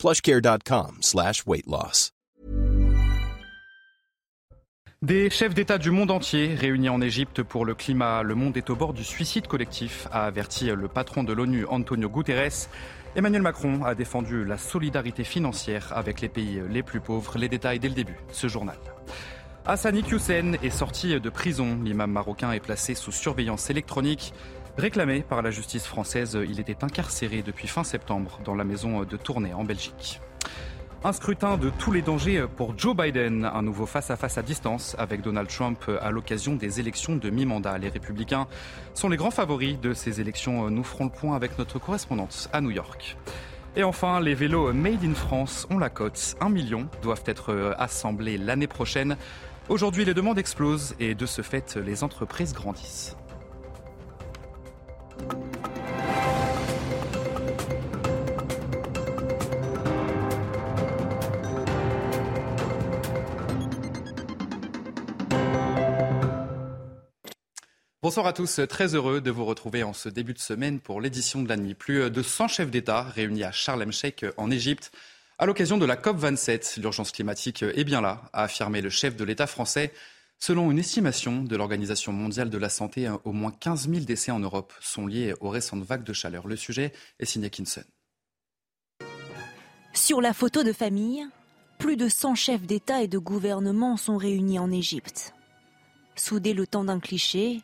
plushcare.com slash. Des chefs d'État du monde entier réunis en Égypte pour le climat. Le monde est au bord du suicide collectif, a averti le patron de l'ONU, Antonio Guterres. Emmanuel Macron a défendu la solidarité financière avec les pays les plus pauvres. Les détails dès le début, ce journal. Hassani Hussein est sorti de prison. L'imam marocain est placé sous surveillance électronique. Réclamé par la justice française, il était incarcéré depuis fin septembre dans la maison de Tournai en Belgique. Un scrutin de tous les dangers pour Joe Biden, un nouveau face-à-face -à, distance avec Donald Trump à l'occasion des élections de mi-mandat. Les républicains sont les grands favoris de ces élections. Nous ferons le point avec notre correspondante à New York. Et enfin, les vélos Made in France ont la cote. Un million doivent être assemblés l'année prochaine. Aujourd'hui, les demandes explosent et de ce fait, les entreprises grandissent. Bonsoir à tous, très heureux de vous retrouver en ce début de semaine pour l'édition de la nuit. Plus de 100 chefs d'État réunis à Sharm el-Sheikh en Égypte à l'occasion de la COP27. L'urgence climatique est bien là, a affirmé le chef de l'État français. Selon une estimation de l'Organisation mondiale de la santé, au moins 15 000 décès en Europe sont liés aux récentes vagues de chaleur. Le sujet est signé Kinson. Sur la photo de famille, plus de 100 chefs d'État et de gouvernement sont réunis en Égypte. Soudés le temps d'un cliché,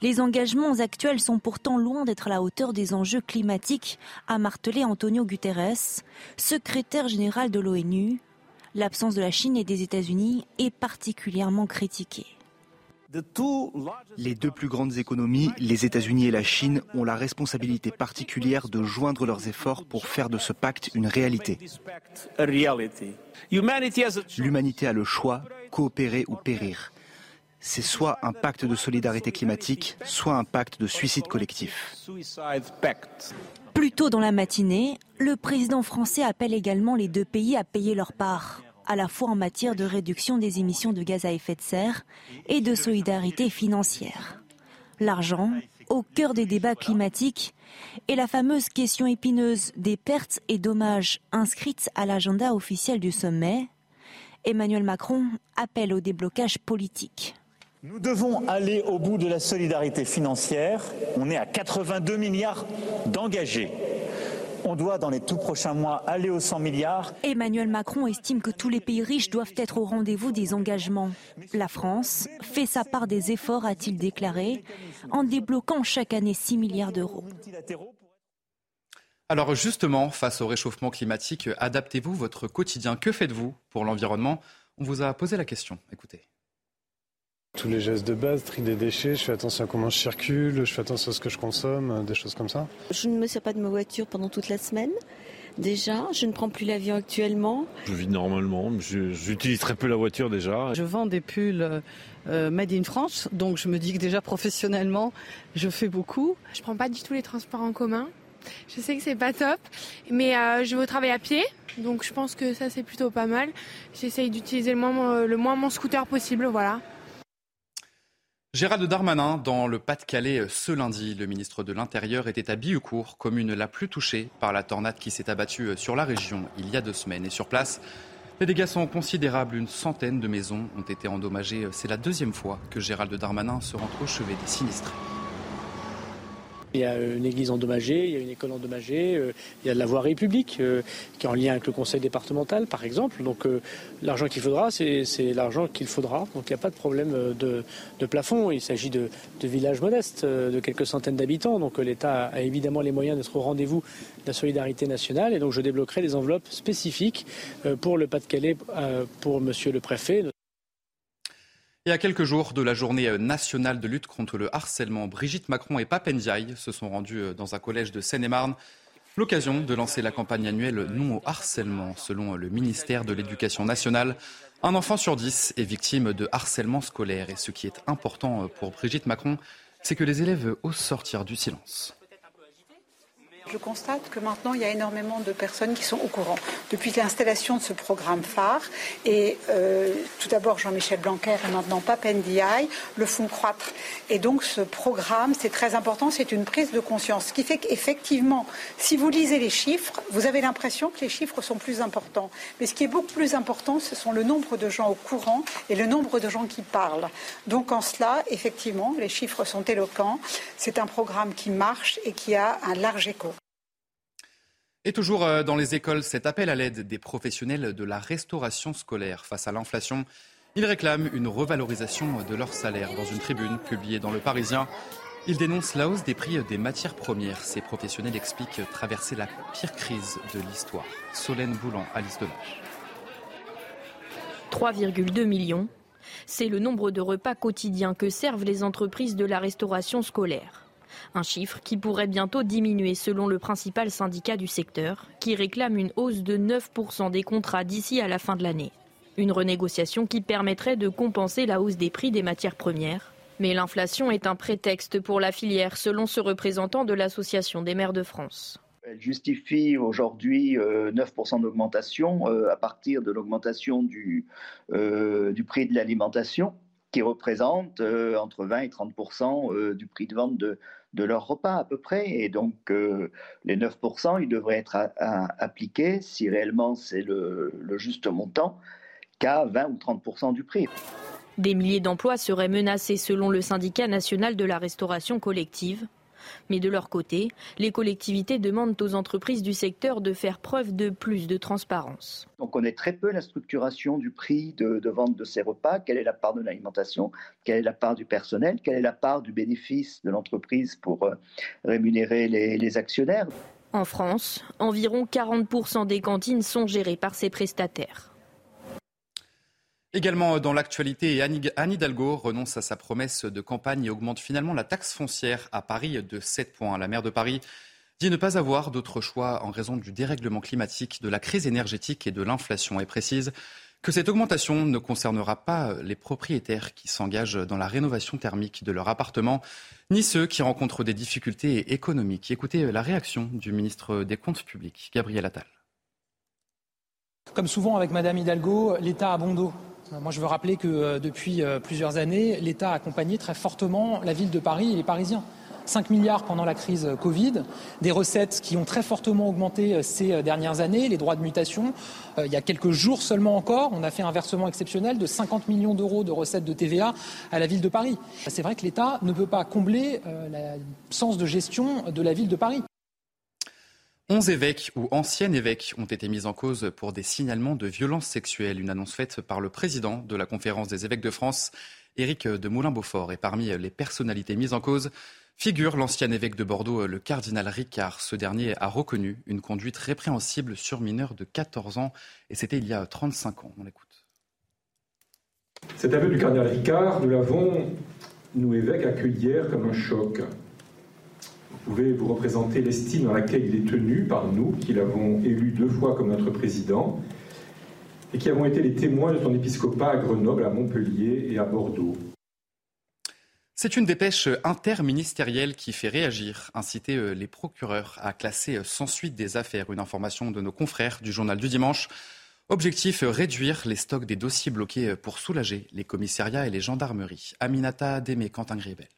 les engagements actuels sont pourtant loin d'être à la hauteur des enjeux climatiques, a martelé Antonio Guterres, secrétaire général de l'ONU. L'absence de la Chine et des États-Unis est particulièrement critiquée. Les deux plus grandes économies, les États-Unis et la Chine, ont la responsabilité particulière de joindre leurs efforts pour faire de ce pacte une réalité. L'humanité a le choix, coopérer ou périr c'est soit un pacte de solidarité climatique, soit un pacte de suicide collectif. Plus tôt dans la matinée, le président français appelle également les deux pays à payer leur part, à la fois en matière de réduction des émissions de gaz à effet de serre et de solidarité financière. L'argent, au cœur des débats climatiques, est la fameuse question épineuse des pertes et dommages inscrites à l'agenda officiel du sommet. Emmanuel Macron appelle au déblocage politique. Nous devons aller au bout de la solidarité financière. On est à 82 milliards d'engagés. On doit, dans les tout prochains mois, aller aux 100 milliards. Emmanuel Macron estime que tous les pays riches doivent être au rendez-vous des engagements. La France fait sa part des efforts, a-t-il déclaré, en débloquant chaque année 6 milliards d'euros. Alors justement, face au réchauffement climatique, adaptez-vous votre quotidien. Que faites-vous pour l'environnement? On vous a posé la question. Écoutez. Tous les gestes de base, tri des déchets, je fais attention à comment je circule, je fais attention à ce que je consomme, des choses comme ça. Je ne me sers pas de ma voiture pendant toute la semaine. Déjà, je ne prends plus l'avion actuellement. Je vis normalement, j'utilise très peu la voiture déjà. Je vends des pulls euh, Made in France, donc je me dis que déjà professionnellement, je fais beaucoup. Je prends pas du tout les transports en commun. Je sais que c'est pas top, mais euh, je vais au travail à pied, donc je pense que ça c'est plutôt pas mal. J'essaye d'utiliser le moins, le moins mon scooter possible, voilà. Gérald Darmanin, dans le Pas-de-Calais ce lundi, le ministre de l'Intérieur était à Billucourt, commune la plus touchée par la tornade qui s'est abattue sur la région il y a deux semaines. Et sur place, les dégâts sont considérables. Une centaine de maisons ont été endommagées. C'est la deuxième fois que Gérald Darmanin se rend au chevet des sinistrés. Il y a une église endommagée, il y a une école endommagée, euh, il y a de la voirie publique euh, qui est en lien avec le conseil départemental, par exemple. Donc euh, l'argent qu'il faudra, c'est l'argent qu'il faudra. Donc il n'y a pas de problème de, plafond. Il s'agit de, villages modestes, de quelques centaines d'habitants. Donc l'État a évidemment les moyens d'être au rendez-vous de la solidarité nationale. Et donc je débloquerai des enveloppes spécifiques pour le Pas-de-Calais, pour Monsieur le Préfet. Et à quelques jours de la journée nationale de lutte contre le harcèlement, Brigitte Macron et Papendiaï se sont rendus dans un collège de Seine-et-Marne. L'occasion de lancer la campagne annuelle Non au harcèlement. Selon le ministère de l'Éducation nationale, un enfant sur dix est victime de harcèlement scolaire. Et ce qui est important pour Brigitte Macron, c'est que les élèves osent sortir du silence. Je constate que maintenant, il y a énormément de personnes qui sont au courant. Depuis l'installation de ce programme phare, et euh, tout d'abord Jean-Michel Blanquer et maintenant Papendiaï le font croître. Et donc ce programme, c'est très important, c'est une prise de conscience. Ce qui fait qu'effectivement, si vous lisez les chiffres, vous avez l'impression que les chiffres sont plus importants. Mais ce qui est beaucoup plus important, ce sont le nombre de gens au courant et le nombre de gens qui parlent. Donc en cela, effectivement, les chiffres sont éloquents. C'est un programme qui marche et qui a un large écho. Et toujours euh, dans les écoles, cet appel à l'aide des professionnels de la restauration scolaire face à l'inflation. Ils réclament une revalorisation de leur salaire. Dans une tribune publiée dans Le Parisien, ils dénoncent la hausse des prix des matières premières. Ces professionnels expliquent traverser la pire crise de l'histoire. Solène Boulan, Alice Delage. 3,2 millions, c'est le nombre de repas quotidiens que servent les entreprises de la restauration scolaire. Un chiffre qui pourrait bientôt diminuer selon le principal syndicat du secteur, qui réclame une hausse de 9% des contrats d'ici à la fin de l'année. Une renégociation qui permettrait de compenser la hausse des prix des matières premières. Mais l'inflation est un prétexte pour la filière, selon ce représentant de l'Association des maires de France. Elle justifie aujourd'hui 9% euh, d'augmentation euh, à partir de l'augmentation euh, du prix de l'alimentation qui représente entre 20 et 30% du prix de vente de, de leur repas à peu près. Et donc euh, les 9%, ils devraient être appliqués, si réellement c'est le, juste montant, qu'à 20 ou 30% du prix. Des milliers d'emplois seraient menacés selon le syndicat national de la restauration collective. Mais de leur côté, les collectivités demandent aux entreprises du secteur de faire preuve de plus de transparence. On connaît très peu la structuration du prix de, vente de ces repas, quelle est la part de l'alimentation, quelle est la part du personnel, quelle est la part du bénéfice de l'entreprise pour euh, rémunérer les actionnaires? En France, environ 40% des cantines sont gérées par ces prestataires. Également dans l'actualité, Anne Hidalgo renonce à sa promesse de campagne et augmente finalement la taxe foncière à Paris de 7 points. La maire de Paris dit ne pas avoir d'autre choix en raison du dérèglement climatique, de la crise énergétique et de l'inflation et précise que cette augmentation ne concernera pas les propriétaires qui s'engagent dans la rénovation thermique de leur appartement, ni ceux qui rencontrent des difficultés économiques. Écoutez la réaction du ministre des Comptes publics, Gabriel Attal. Comme souvent avec Madame Hidalgo, l'État a bon dos. Moi, je veux rappeler que euh, depuis euh, plusieurs années, l'État a accompagné très fortement la ville de Paris et les Parisiens. 5 milliards pendant la crise euh, Covid, des recettes qui ont très fortement augmenté ces dernières années, les droits de mutation. il y a quelques jours seulement encore, on a fait un versement exceptionnel de 50 millions d'euros de recettes de TVA à la ville de Paris. C'est vrai que l'État ne peut pas combler l'absence de gestion de la ville de Paris. Onze évêques ou anciens évêques ont été mis en cause pour des signalements de violences sexuelles. Une annonce faite par le président de la conférence des évêques de France, Éric de Moulin-Beaufort. Et parmi les personnalités mises en cause figure l'ancien évêque de Bordeaux, le cardinal Ricard. Ce dernier a reconnu une conduite répréhensible sur mineur de 14 ans. Et c'était il y a 35 ans. On l'écoute. Cet aveu du cardinal Ricard, nous l'avons, nous évêques, accueilli hier comme un choc. Vous pouvez vous représenter l'estime dans laquelle il est tenu par nous, qui l'avons élu deux fois comme notre président, et qui avons été les témoins de son épiscopat à Grenoble, à Montpellier et à Bordeaux. C'est une dépêche interministérielle qui fait réagir, inciter euh, les procureurs à classer euh, sans suite des affaires. Une information de nos confrères du journal du dimanche. Objectif, réduire les stocks des dossiers bloqués euh, pour soulager les commissariats et les gendarmeries. Aminata Démé, Quentin Gribel.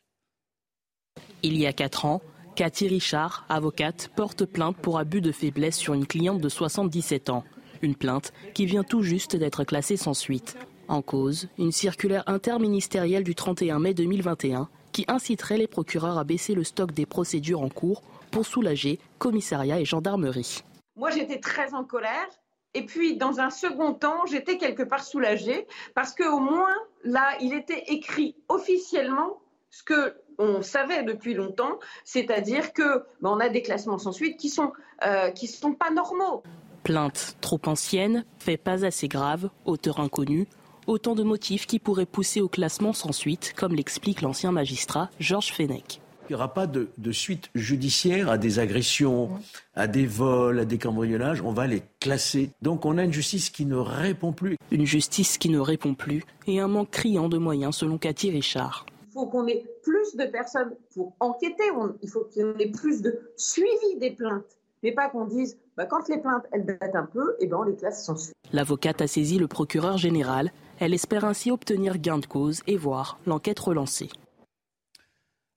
Il y a quatre ans, Cathy Richard, avocate, porte plainte pour abus de faiblesse sur une cliente de 77 ans. Une plainte qui vient tout juste d'être classée sans suite. En cause, une circulaire interministérielle du 31 mai 2021 qui inciterait les procureurs à baisser le stock des procédures en cours pour soulager commissariat et gendarmerie. Moi, j'étais très en colère. Et puis, dans un second temps, j'étais quelque part soulagée parce qu'au moins, là, il était écrit officiellement ce que on savait depuis longtemps, c'est-à-dire que ben, on a des classements sans suite qui sont euh, qui sont pas normaux. Plainte trop ancienne, fait pas assez grave, auteur inconnu, autant de motifs qui pourraient pousser au classement sans suite, comme l'explique l'ancien magistrat Georges Fenech. qu'il n'y aura pas de, suite judiciaire à des agressions, à des vols, à des cambriolages. On va les classer. Donc on a une justice qui ne répond plus. Une justice qui ne répond plus et un manque criant de moyens selon Cathy Richard. Il faut qu'on ait plus de personnes pour enquêter. il faut qu'on ait plus de suivi des plaintes. Mais pas qu'on dise, bah, quand les plaintes elles datent un peu, et eh ben, les classes sont suivies. L'avocate a saisi le procureur général. Elle espère ainsi obtenir gain de cause et voir l'enquête relancée.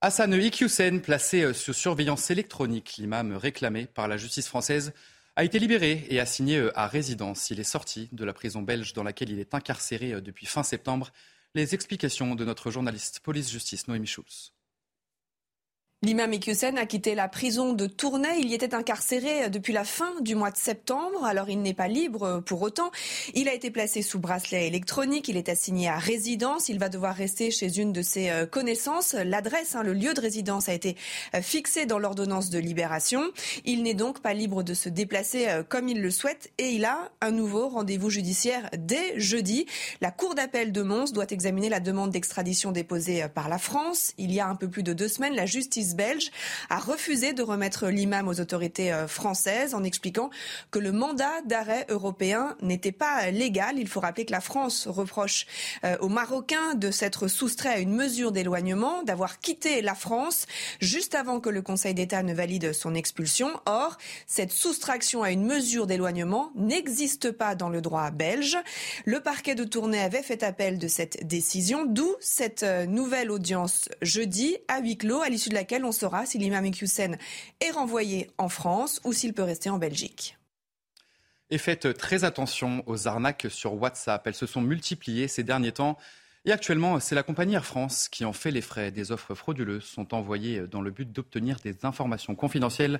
Hassan Iqiyoussen, placé euh, sous surveillance électronique, l'imam réclamé par la justice française, a été libéré et assigné euh, à résidence. Il est sorti de la prison belge dans laquelle il est incarcéré euh, depuis fin septembre. Les explications de notre journaliste police-justice Noémie Schulz. L'imam Iqiyoussen a quitté la prison de Tournai. Il y était incarcéré depuis la fin du mois de septembre. Alors il n'est pas libre pour autant. Il a été placé sous bracelet électronique. Il est assigné à résidence. Il va devoir rester chez une de ses euh, connaissances. L'adresse, hein, le lieu de résidence a été euh, fixé dans l'ordonnance de libération. Il n'est donc pas libre de se déplacer euh, comme il le souhaite et il a un nouveau rendez-vous judiciaire dès jeudi. La Cour d'appel de Mons doit examiner la demande d'extradition déposée par la France. Il y a un peu plus de deux semaines, la belge a refusé de remettre l'imam aux autorités euh, françaises en expliquant que le mandat d'arrêt européen n'était pas légal. Il faut rappeler que la France reproche euh, aux Marocains de s'être soustrait à une mesure d'éloignement, d'avoir quitté la France juste avant que le Conseil d'État ne valide son expulsion. Or, cette soustraction à une mesure d'éloignement n'existe pas dans le droit belge. Le parquet de Tournai avait fait appel de cette décision, d'où cette euh, nouvelle audience jeudi à huis clos, à l'issue de laquelle on saura si l'imam Hussein est renvoyé en France ou s'il peut rester en Belgique. Et faites très attention aux arnaques sur WhatsApp. Elles se sont multipliées ces derniers temps. Et actuellement, c'est la compagnie Air France qui en fait les frais. Des offres frauduleuses sont envoyées dans le but d'obtenir des informations confidentielles.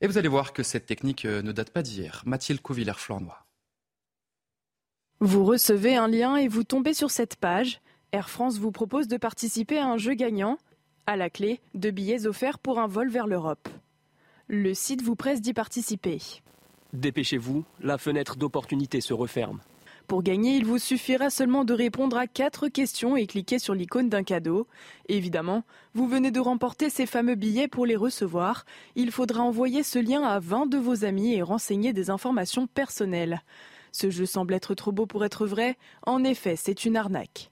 Et vous allez voir que cette technique ne date pas d'hier. Mathilde Couvillère-Flornois. Vous recevez un lien et vous tombez sur cette page. Air France vous propose de participer à un jeu gagnant. À la clé, deux billets offerts pour un vol vers l'Europe. Le site vous presse d'y participer. Dépêchez-vous, la fenêtre d'opportunité se referme. Pour gagner, il vous suffira seulement de répondre à quatre questions et cliquer sur l'icône d'un cadeau. Évidemment, vous venez de remporter ces fameux billets pour les recevoir. Il faudra envoyer ce lien à 20 de vos amis et renseigner des informations personnelles. Ce jeu semble être trop beau pour être vrai. En effet, c'est une arnaque.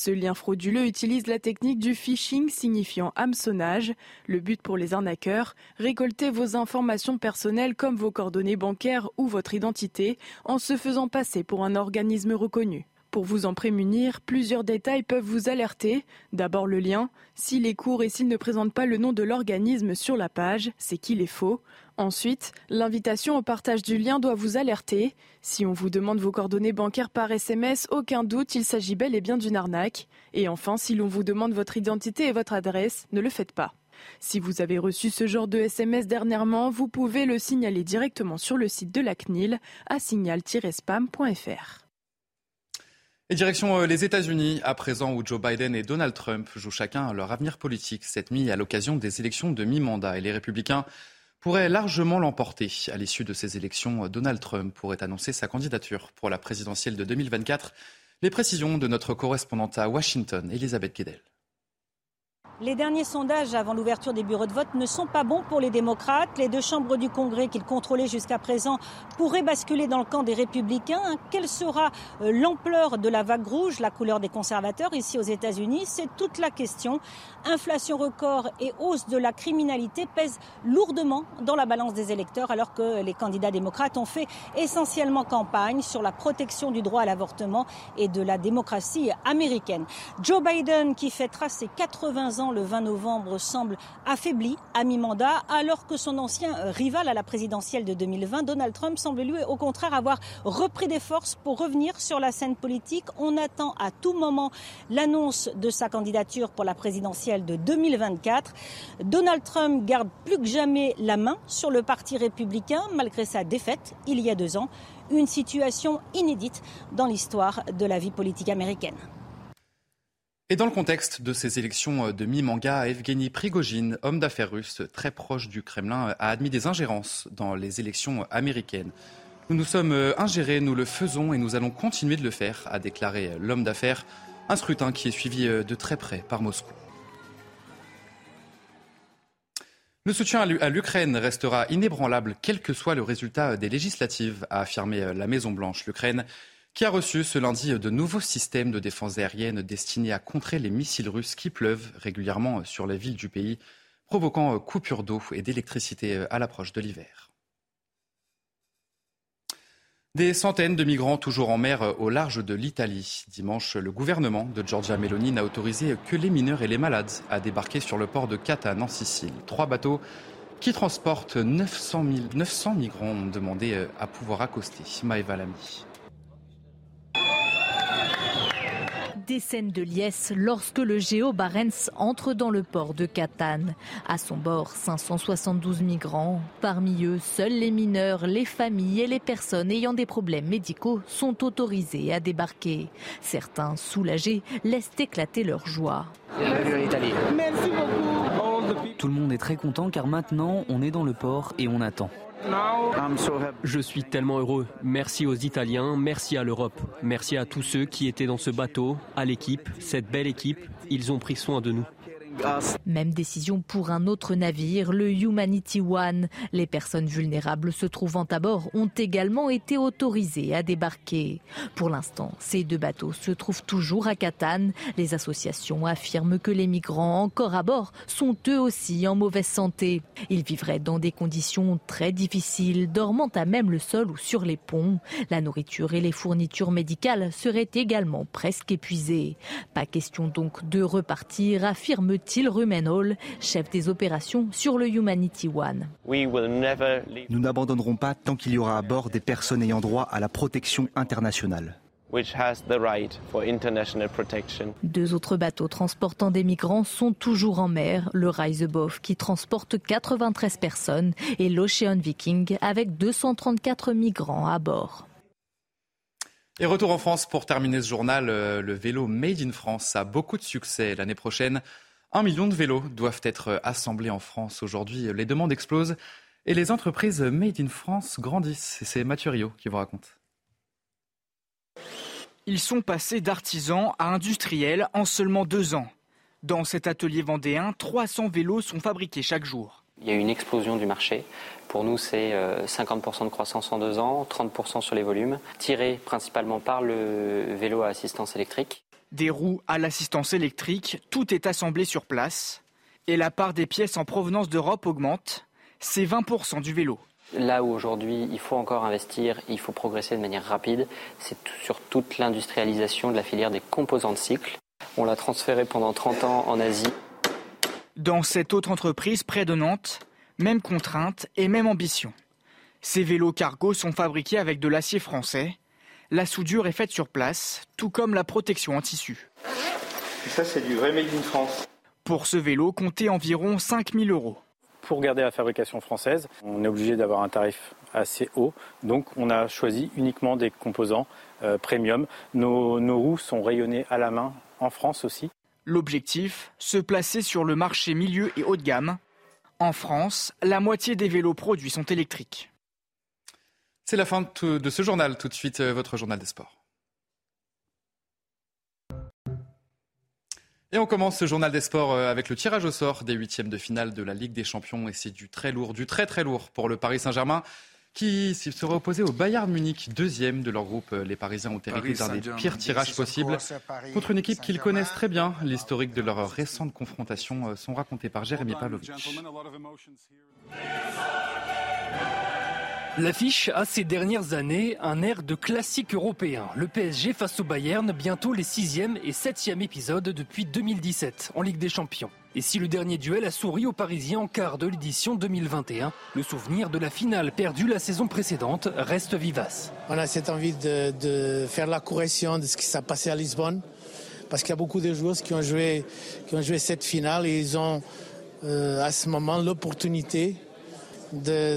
Ce lien frauduleux utilise la technique du phishing signifiant hameçonnage. Le but pour les arnaqueurs, récolter vos informations personnelles comme vos coordonnées bancaires ou votre identité en se faisant passer pour un organisme reconnu. Pour vous en prémunir, plusieurs détails peuvent vous alerter. D'abord le lien. S'il est court et s'il ne présente pas le nom de l'organisme sur la page, c'est qu'il est faux. Ensuite, l'invitation au partage du lien doit vous alerter. Si on vous demande vos coordonnées bancaires par SMS, aucun doute, il s'agit bel et bien d'une arnaque. Et enfin, si l'on vous demande votre identité et votre adresse, ne le faites pas. Si vous avez reçu ce genre de SMS dernièrement, vous pouvez le signaler directement sur le site de la CNIL à signal-spam.fr. Et direction euh, les États-Unis, à présent où Joe Biden et Donald Trump jouent chacun leur avenir politique cette nuit à l'occasion des élections de mi-mandat. Et les républicains pourrait largement l'emporter. À l'issue de ces élections, Donald Trump pourrait annoncer sa candidature pour la présidentielle de 2024. Les précisions de notre correspondante à Washington, Elisabeth Guedel. Les derniers sondages avant l'ouverture des bureaux de vote ne sont pas bons pour les démocrates. Les deux chambres du Congrès qu'ils contrôlaient jusqu'à présent pourraient basculer dans le camp des républicains. Quelle sera euh, l'ampleur de la vague rouge, la couleur des conservateurs ici aux États-Unis? C'est toute la question. Inflation record et hausse de la criminalité pèsent lourdement dans la balance des électeurs alors que les candidats démocrates ont fait essentiellement campagne sur la protection du droit à l'avortement et de la démocratie américaine. Joe Biden qui fêtera ses 80 ans le 20 novembre semble affaibli à mi-mandat, alors que son ancien rival à la présidentielle de 2020, Donald Trump, semble lui au contraire avoir repris des forces pour revenir sur la scène politique. On attend à tout moment l'annonce de sa candidature pour la présidentielle de 2024. Donald Trump garde plus que jamais la main sur le Parti républicain malgré sa défaite il y a deux ans. Une situation inédite dans l'histoire de la vie politique américaine. Et dans le contexte de ces élections euh, de mi-manga, Evgeny Prigogine, homme d'affaires russe très proche du Kremlin, a admis des ingérences dans les élections américaines. Nous nous sommes euh, ingérés, nous le faisons et nous allons continuer de le faire, a déclaré l'homme d'affaires, un scrutin qui est suivi euh, de très près par Moscou. Le soutien à l'Ukraine restera inébranlable quel que soit le résultat des législatives, a affirmé la Maison-Blanche. L'Ukraine qui a reçu ce lundi de nouveaux systèmes de défense aérienne destinés à contrer les missiles russes qui pleuvent régulièrement sur les villes du pays, provoquant coupures d'eau et d'électricité à l'approche de l'hiver. Des centaines de migrants toujours en mer au large de l'Italie. Dimanche, le gouvernement de Giorgia Meloni n'a autorisé que les mineurs et les malades à débarquer sur le port de Catane en Sicile. Trois bateaux qui transportent 900, 900 migrants ont demandé à pouvoir accoster. Maëva Lamy. Des scènes de liesse lorsque le Géo Barents entre dans le port de Catane. À son bord, 572 migrants. Parmi eux, seuls les mineurs, les familles et les personnes ayant des problèmes médicaux sont autorisés à débarquer. Certains, soulagés, laissent éclater leur joie. Merci beaucoup. Tout le monde est très content car maintenant on est dans le port et on attend. Je suis tellement heureux. Merci aux Italiens, merci à l'Europe, merci à tous ceux qui étaient dans ce bateau, à l'équipe, cette belle équipe. Ils ont pris soin de nous. Même décision pour un autre navire, le Humanity One. Les personnes vulnérables se trouvant à bord ont également été autorisées à débarquer. Pour l'instant, ces deux bateaux se trouvent toujours à Catane. Les associations affirment que les migrants encore à bord sont eux aussi en mauvaise santé. Ils vivraient dans des conditions très difficiles, dormant à même le sol ou sur les ponts. La nourriture et les fournitures médicales seraient également presque épuisées. Pas question donc de repartir, affirme Till Rumenhall, chef des opérations sur le Humanity One. Nous n'abandonnerons pas tant qu'il y aura à bord des personnes ayant droit à la protection internationale. Deux autres bateaux transportant des migrants sont toujours en mer, le Reisebof qui transporte 93 personnes et l'Ocean Viking avec 234 migrants à bord. Et retour en France pour terminer ce journal, le vélo Made in France a beaucoup de succès l'année prochaine. Un million de vélos doivent être assemblés en France aujourd'hui. Les demandes explosent et les entreprises Made in France grandissent. C'est Mathieu Rio qui vous raconte. Ils sont passés d'artisans à industriels en seulement deux ans. Dans cet atelier vendéen, 300 vélos sont fabriqués chaque jour. Il y a eu une explosion du marché. Pour nous, c'est 50% de croissance en deux ans, 30% sur les volumes, tirés principalement par le vélo à assistance électrique. Des roues à l'assistance électrique, tout est assemblé sur place. Et la part des pièces en provenance d'Europe augmente. C'est 20% du vélo. Là où aujourd'hui il faut encore investir, il faut progresser de manière rapide, c'est sur toute l'industrialisation de la filière des composants de cycle. On l'a transféré pendant 30 ans en Asie. Dans cette autre entreprise près de Nantes, même contrainte et même ambition. Ces vélos cargo sont fabriqués avec de l'acier français. La soudure est faite sur place, tout comme la protection en tissu. Et ça, c'est du vrai Made in France. Pour ce vélo, comptez environ 5000 euros. Pour garder la fabrication française, on est obligé d'avoir un tarif assez haut. Donc, on a choisi uniquement des composants euh, premium. Nos, nos roues sont rayonnées à la main en France aussi. L'objectif, se placer sur le marché milieu et haut de gamme. En France, la moitié des vélos produits sont électriques. C'est la fin de ce journal. Tout de suite, votre journal des sports. Et on commence ce journal des sports avec le tirage au sort des huitièmes de finale de la Ligue des Champions. Et c'est du très lourd, du très très lourd pour le Paris Saint-Germain qui sera opposé au Bayern Munich, deuxième de leur groupe. Les Parisiens ont hérité d'un des pires tirages possibles contre une équipe qu'ils connaissent très bien. L'historique de leurs récentes confrontations sont racontés par Jérémy Pavlovitch. L'affiche a ces dernières années un air de classique européen. Le PSG face au Bayern, bientôt les sixième et septième épisodes depuis 2017 en Ligue des Champions. Et si le dernier duel a souri aux Parisiens en quart de l'édition 2021, le souvenir de la finale perdue la saison précédente reste vivace. On a cette envie de, faire la correction de ce qui s'est passé à Lisbonne, parce qu'il y a beaucoup de joueurs qui ont joué, qui ont joué cette finale et ils ont euh, à ce moment l'opportunité d'une de,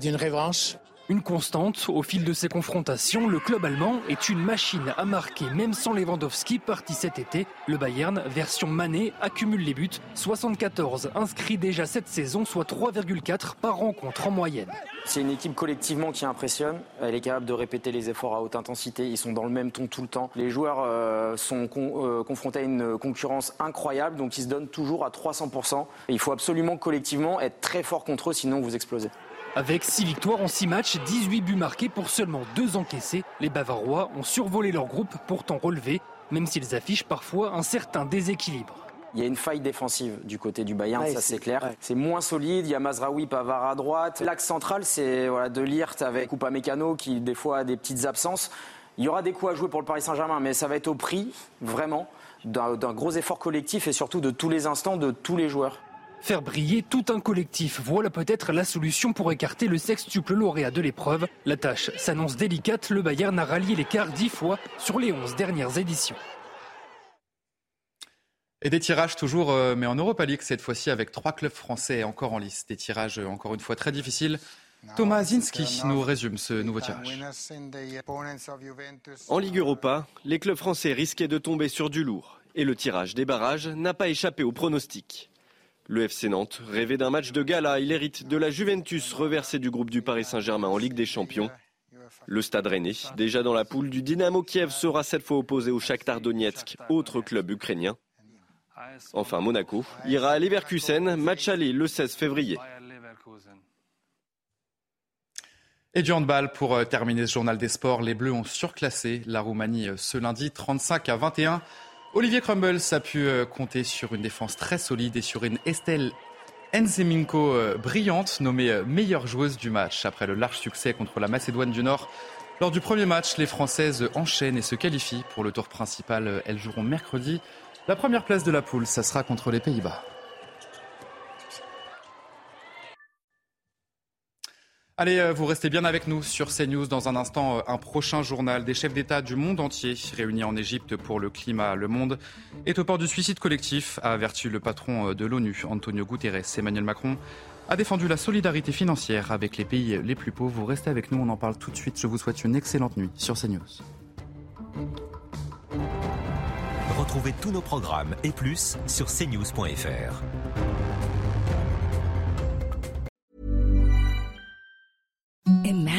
de, revanche. Une constante, au fil de ces confrontations, le club allemand est une machine à marquer, même sans Lewandowski parti cet été. Le Bayern, version Mané, accumule les buts, 74 inscrits déjà cette saison, soit 3,4 par rencontre en moyenne. C'est une équipe collectivement qui impressionne. Elle est capable de répéter les efforts à haute intensité. Ils sont dans le même ton tout le temps. Les joueurs euh, sont euh, confrontés à une concurrence incroyable, donc ils se donnent toujours à 300%. il faut absolument collectivement être très fort contre eux, sinon vous explosez. Avec 6 victoires en 6 matchs, 18 buts marqués pour seulement 2 encaissés, les Bavarois ont survolé leur groupe pourtant relevé, même s'ils affichent parfois un certain déséquilibre. Il y a une faille défensive du côté du Bayern, ça c'est clair. C'est moins solide, il y a Mazraoui, Pavard à droite. L'axe central, c'est voilà, de Lirt avec Mécano qui des fois a des petites absences. Il y aura des coups à jouer pour le Paris Saint-Germain, mais ça va être au prix, vraiment, d'un gros effort collectif et surtout de tous les instants de tous les joueurs. Faire briller tout un collectif, voilà peut-être la solution pour écarter le sextuple lauréat de l'épreuve. La tâche s'annonce délicate, le Bayern a rallié l'écart dix fois sur les onze dernières éditions. Et des tirages toujours, euh, mais en Europa League cette fois-ci avec trois clubs français encore en lice. Des tirages euh, encore une fois très difficiles. Thomas Zinski nous résume ce nouveau tirage. En Ligue Europa, les clubs français risquaient de tomber sur du lourd. Et le tirage des barrages n'a pas échappé aux pronostics. Le FC Nantes rêvait d'un match de gala. Il hérite de la Juventus reversée du groupe du Paris Saint-Germain en Ligue des Champions. Le Stade Rennais, déjà dans la poule du Dynamo Kiev, sera cette fois opposé au Shakhtar Donetsk, autre club ukrainien. Enfin, Monaco ira à Leverkusen, match aller le 16 février. Et du handball pour euh, terminer ce journal des sports, les Bleus ont surclassé la Roumanie euh, ce lundi 35 à 21. Olivier Crumbles a pu euh, compter sur une défense très solide et sur une Estelle Enzeminko euh, brillante, nommée euh, meilleure joueuse du match après le large succès contre la Macédoine du Nord. Lors du premier match, les Françaises enchaînent et se qualifient pour le tour principal. Elles joueront mercredi. La première place de la poule, ça sera contre les Pays-Bas. Allez, euh, vous restez bien avec nous sur CNews. Dans un instant, euh, un prochain journal des chefs d'État du monde entier réunis en Égypte pour le climat. Le monde est au port du suicide collectif, a averti le patron euh, de l'ONU, Antonio Guterres. Emmanuel Macron a défendu la solidarité financière avec les pays les plus pauvres. Vous restez avec nous, on en parle tout de suite. Je vous souhaite une excellente nuit sur CNews. Retrouvez tous nos programmes et plus sur cnews.fr.